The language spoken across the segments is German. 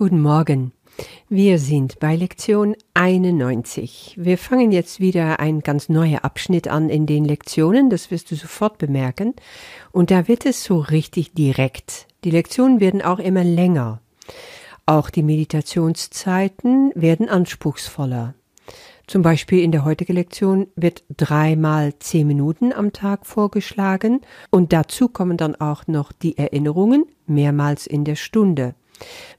Guten Morgen. Wir sind bei Lektion 91. Wir fangen jetzt wieder ein ganz neuer Abschnitt an in den Lektionen, das wirst du sofort bemerken. Und da wird es so richtig direkt. Die Lektionen werden auch immer länger. Auch die Meditationszeiten werden anspruchsvoller. Zum Beispiel in der heutigen Lektion wird dreimal zehn Minuten am Tag vorgeschlagen und dazu kommen dann auch noch die Erinnerungen mehrmals in der Stunde.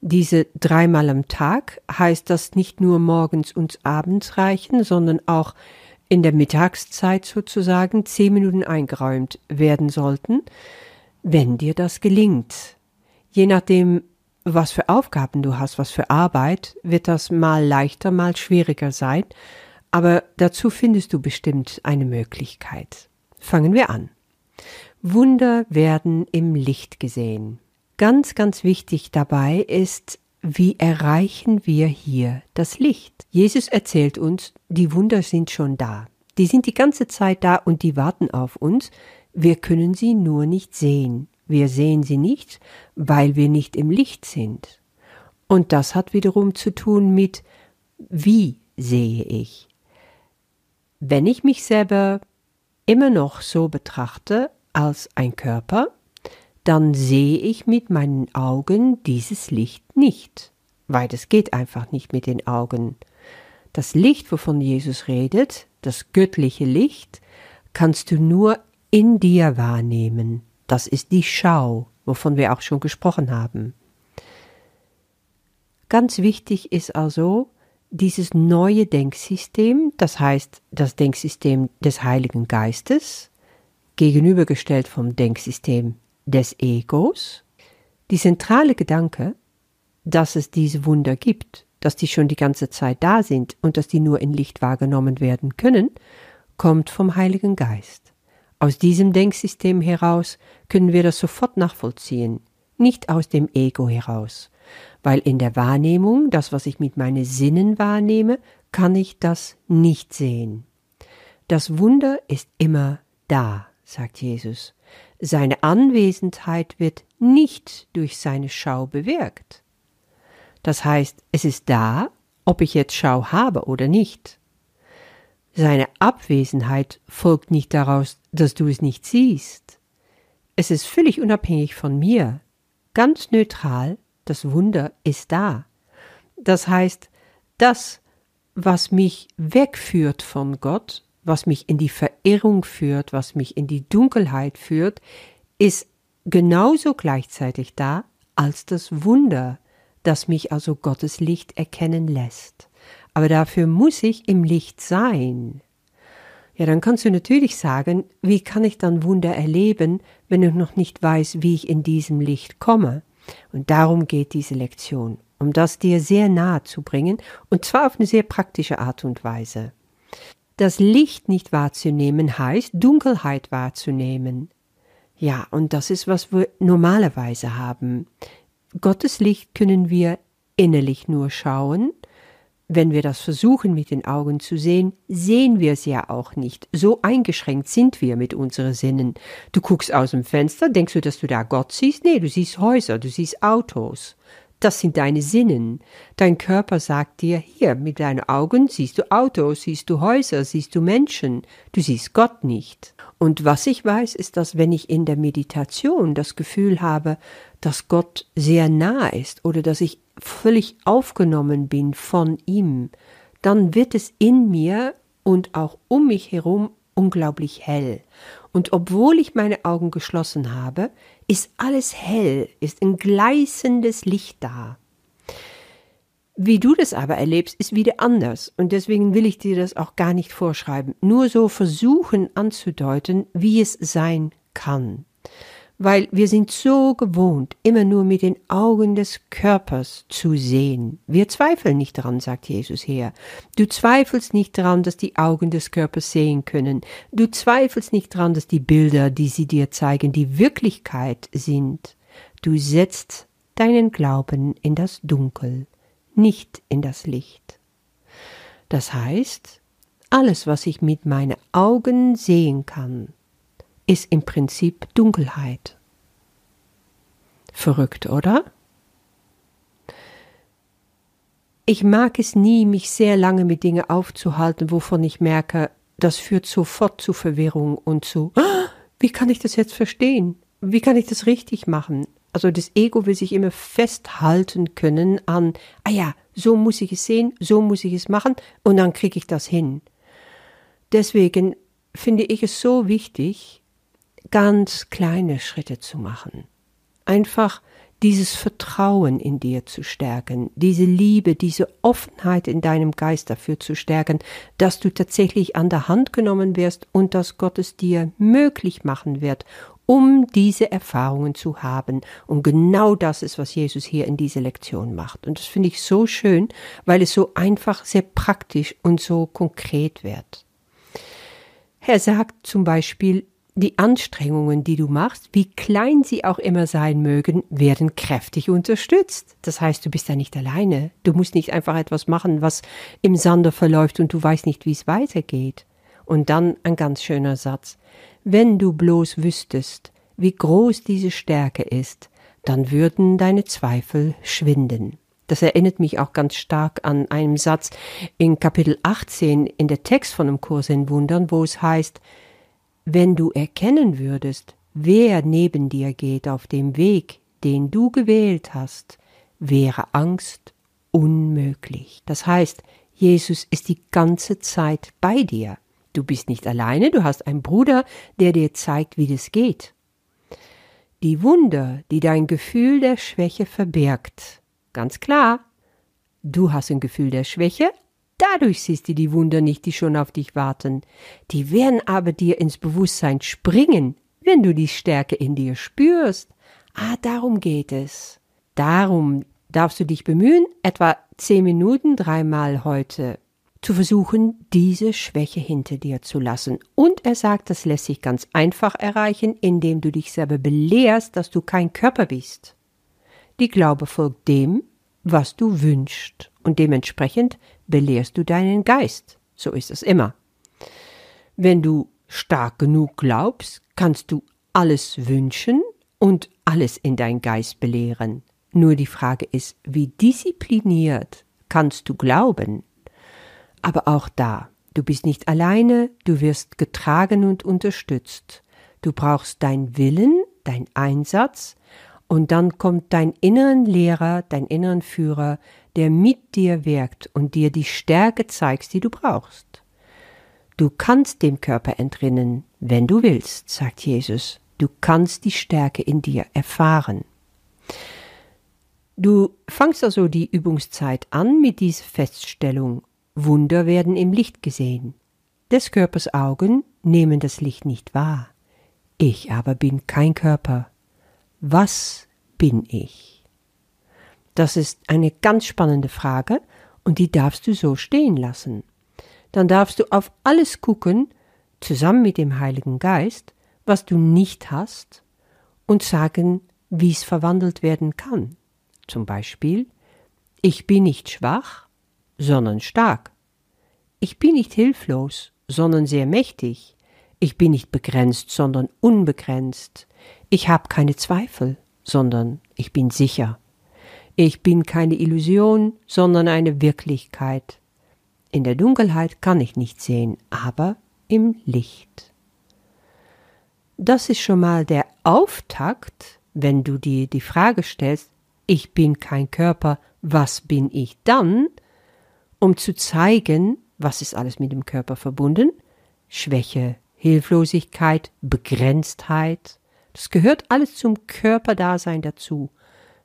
Diese dreimal am Tag heißt das nicht nur morgens und abends reichen, sondern auch in der Mittagszeit sozusagen zehn Minuten eingeräumt werden sollten, wenn dir das gelingt. Je nachdem, was für Aufgaben du hast, was für Arbeit, wird das mal leichter, mal schwieriger sein, aber dazu findest du bestimmt eine Möglichkeit. Fangen wir an. Wunder werden im Licht gesehen. Ganz, ganz wichtig dabei ist, wie erreichen wir hier das Licht? Jesus erzählt uns, die Wunder sind schon da. Die sind die ganze Zeit da und die warten auf uns. Wir können sie nur nicht sehen. Wir sehen sie nicht, weil wir nicht im Licht sind. Und das hat wiederum zu tun mit, wie sehe ich? Wenn ich mich selber immer noch so betrachte als ein Körper, dann sehe ich mit meinen Augen dieses Licht nicht, weil das geht einfach nicht mit den Augen. Das Licht, wovon Jesus redet, das göttliche Licht, kannst du nur in dir wahrnehmen. Das ist die Schau, wovon wir auch schon gesprochen haben. Ganz wichtig ist also dieses neue Denksystem, das heißt das Denksystem des Heiligen Geistes, gegenübergestellt vom Denksystem des Egos, die zentrale Gedanke, dass es diese Wunder gibt, dass die schon die ganze Zeit da sind und dass die nur in Licht wahrgenommen werden können, kommt vom Heiligen Geist. Aus diesem Denksystem heraus können wir das sofort nachvollziehen, nicht aus dem Ego heraus, weil in der Wahrnehmung, das, was ich mit meinen Sinnen wahrnehme, kann ich das nicht sehen. Das Wunder ist immer da, sagt Jesus. Seine Anwesenheit wird nicht durch seine Schau bewirkt. Das heißt, es ist da, ob ich jetzt Schau habe oder nicht. Seine Abwesenheit folgt nicht daraus, dass du es nicht siehst. Es ist völlig unabhängig von mir, ganz neutral, das Wunder ist da. Das heißt, das, was mich wegführt von Gott, was mich in die Verirrung führt, was mich in die Dunkelheit führt, ist genauso gleichzeitig da als das Wunder, das mich also Gottes Licht erkennen lässt aber dafür muss ich im Licht sein. Ja, dann kannst du natürlich sagen, wie kann ich dann Wunder erleben, wenn ich noch nicht weiß, wie ich in diesem Licht komme? Und darum geht diese Lektion, um das dir sehr nahe zu bringen, und zwar auf eine sehr praktische Art und Weise. Das Licht nicht wahrzunehmen heißt, Dunkelheit wahrzunehmen. Ja, und das ist, was wir normalerweise haben. Gottes Licht können wir innerlich nur schauen, wenn wir das versuchen mit den Augen zu sehen, sehen wir es ja auch nicht. So eingeschränkt sind wir mit unseren Sinnen. Du guckst aus dem Fenster, denkst du, dass du da Gott siehst? Nee, du siehst Häuser, du siehst Autos. Das sind deine Sinnen. Dein Körper sagt dir, hier, mit deinen Augen siehst du Autos, siehst du Häuser, siehst du Menschen, du siehst Gott nicht. Und was ich weiß, ist, dass wenn ich in der Meditation das Gefühl habe, dass Gott sehr nah ist oder dass ich völlig aufgenommen bin von ihm, dann wird es in mir und auch um mich herum unglaublich hell. Und obwohl ich meine Augen geschlossen habe, ist alles hell, ist ein gleißendes Licht da. Wie du das aber erlebst, ist wieder anders und deswegen will ich dir das auch gar nicht vorschreiben, nur so versuchen anzudeuten, wie es sein kann weil wir sind so gewohnt, immer nur mit den Augen des Körpers zu sehen. Wir zweifeln nicht daran, sagt Jesus her. Du zweifelst nicht daran, dass die Augen des Körpers sehen können. Du zweifelst nicht daran, dass die Bilder, die sie dir zeigen, die Wirklichkeit sind. Du setzt deinen Glauben in das Dunkel, nicht in das Licht. Das heißt, alles, was ich mit meinen Augen sehen kann, ist im Prinzip Dunkelheit. Verrückt, oder? Ich mag es nie, mich sehr lange mit Dingen aufzuhalten, wovon ich merke, das führt sofort zu Verwirrung und zu, ah, wie kann ich das jetzt verstehen? Wie kann ich das richtig machen? Also das Ego will sich immer festhalten können an, ah ja, so muss ich es sehen, so muss ich es machen und dann kriege ich das hin. Deswegen finde ich es so wichtig, ganz kleine Schritte zu machen. Einfach dieses Vertrauen in dir zu stärken, diese Liebe, diese Offenheit in deinem Geist dafür zu stärken, dass du tatsächlich an der Hand genommen wirst und dass Gott es dir möglich machen wird, um diese Erfahrungen zu haben. Und genau das ist, was Jesus hier in dieser Lektion macht. Und das finde ich so schön, weil es so einfach, sehr praktisch und so konkret wird. Er sagt zum Beispiel, die Anstrengungen, die du machst, wie klein sie auch immer sein mögen, werden kräftig unterstützt. Das heißt, du bist da nicht alleine. Du musst nicht einfach etwas machen, was im Sande verläuft und du weißt nicht, wie es weitergeht. Und dann ein ganz schöner Satz. Wenn du bloß wüsstest, wie groß diese Stärke ist, dann würden deine Zweifel schwinden. Das erinnert mich auch ganz stark an einen Satz in Kapitel 18 in der Text von dem Kurs in Wundern, wo es heißt, wenn du erkennen würdest, wer neben dir geht auf dem Weg, den du gewählt hast, wäre Angst unmöglich. Das heißt, Jesus ist die ganze Zeit bei dir. Du bist nicht alleine, du hast einen Bruder, der dir zeigt, wie das geht. Die Wunder, die dein Gefühl der Schwäche verbirgt, ganz klar, du hast ein Gefühl der Schwäche, Dadurch siehst du die Wunder nicht, die schon auf dich warten. Die werden aber dir ins Bewusstsein springen, wenn du die Stärke in dir spürst. Ah, darum geht es. Darum darfst du dich bemühen, etwa zehn Minuten dreimal heute zu versuchen, diese Schwäche hinter dir zu lassen. Und er sagt, das lässt sich ganz einfach erreichen, indem du dich selber belehrst, dass du kein Körper bist. Die Glaube folgt dem, was du wünschst, und dementsprechend belehrst du deinen Geist. So ist es immer. Wenn du stark genug glaubst, kannst du alles wünschen und alles in dein Geist belehren. Nur die Frage ist, wie diszipliniert kannst du glauben? Aber auch da, du bist nicht alleine, du wirst getragen und unterstützt. Du brauchst dein Willen, dein Einsatz, und dann kommt dein inneren Lehrer, dein inneren Führer, der mit dir wirkt und dir die Stärke zeigt, die du brauchst. Du kannst dem Körper entrinnen, wenn du willst, sagt Jesus. Du kannst die Stärke in dir erfahren. Du fangst also die Übungszeit an mit dieser Feststellung, Wunder werden im Licht gesehen. Des Körpers Augen nehmen das Licht nicht wahr. Ich aber bin kein Körper. Was bin ich? Das ist eine ganz spannende Frage und die darfst du so stehen lassen. Dann darfst du auf alles gucken, zusammen mit dem Heiligen Geist, was du nicht hast und sagen, wie es verwandelt werden kann. Zum Beispiel, ich bin nicht schwach, sondern stark. Ich bin nicht hilflos, sondern sehr mächtig. Ich bin nicht begrenzt, sondern unbegrenzt. Ich habe keine Zweifel, sondern ich bin sicher. Ich bin keine Illusion, sondern eine Wirklichkeit. In der Dunkelheit kann ich nicht sehen, aber im Licht. Das ist schon mal der Auftakt, wenn du dir die Frage stellst, ich bin kein Körper, was bin ich dann? Um zu zeigen, was ist alles mit dem Körper verbunden? Schwäche, Hilflosigkeit, Begrenztheit. Das gehört alles zum Körperdasein dazu.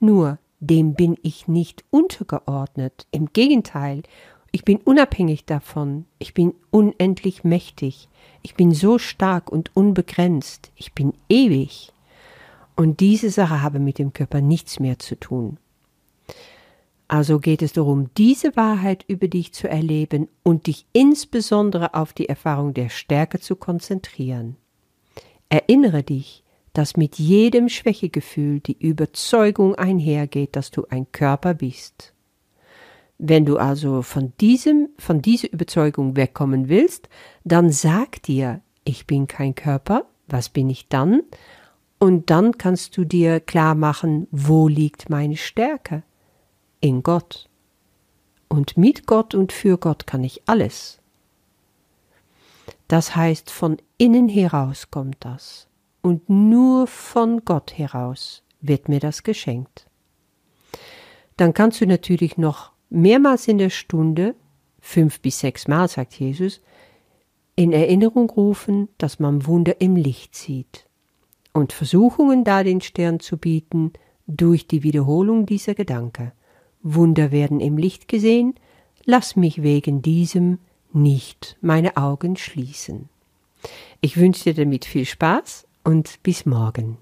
Nur dem bin ich nicht untergeordnet. Im Gegenteil, ich bin unabhängig davon. Ich bin unendlich mächtig. Ich bin so stark und unbegrenzt. Ich bin ewig. Und diese Sache habe mit dem Körper nichts mehr zu tun. Also geht es darum, diese Wahrheit über dich zu erleben und dich insbesondere auf die Erfahrung der Stärke zu konzentrieren. Erinnere dich, dass mit jedem Schwächegefühl die Überzeugung einhergeht, dass du ein Körper bist. Wenn du also von diesem, von dieser Überzeugung wegkommen willst, dann sag dir, ich bin kein Körper, was bin ich dann? Und dann kannst du dir klar machen, wo liegt meine Stärke? In Gott. Und mit Gott und für Gott kann ich alles. Das heißt, von innen heraus kommt das. Und nur von Gott heraus wird mir das geschenkt. Dann kannst du natürlich noch mehrmals in der Stunde, fünf bis sechs Mal, sagt Jesus, in Erinnerung rufen, dass man Wunder im Licht sieht und Versuchungen da den Stern zu bieten durch die Wiederholung dieser Gedanke. Wunder werden im Licht gesehen, lass mich wegen diesem nicht meine Augen schließen. Ich wünsche dir damit viel Spaß und bis morgen.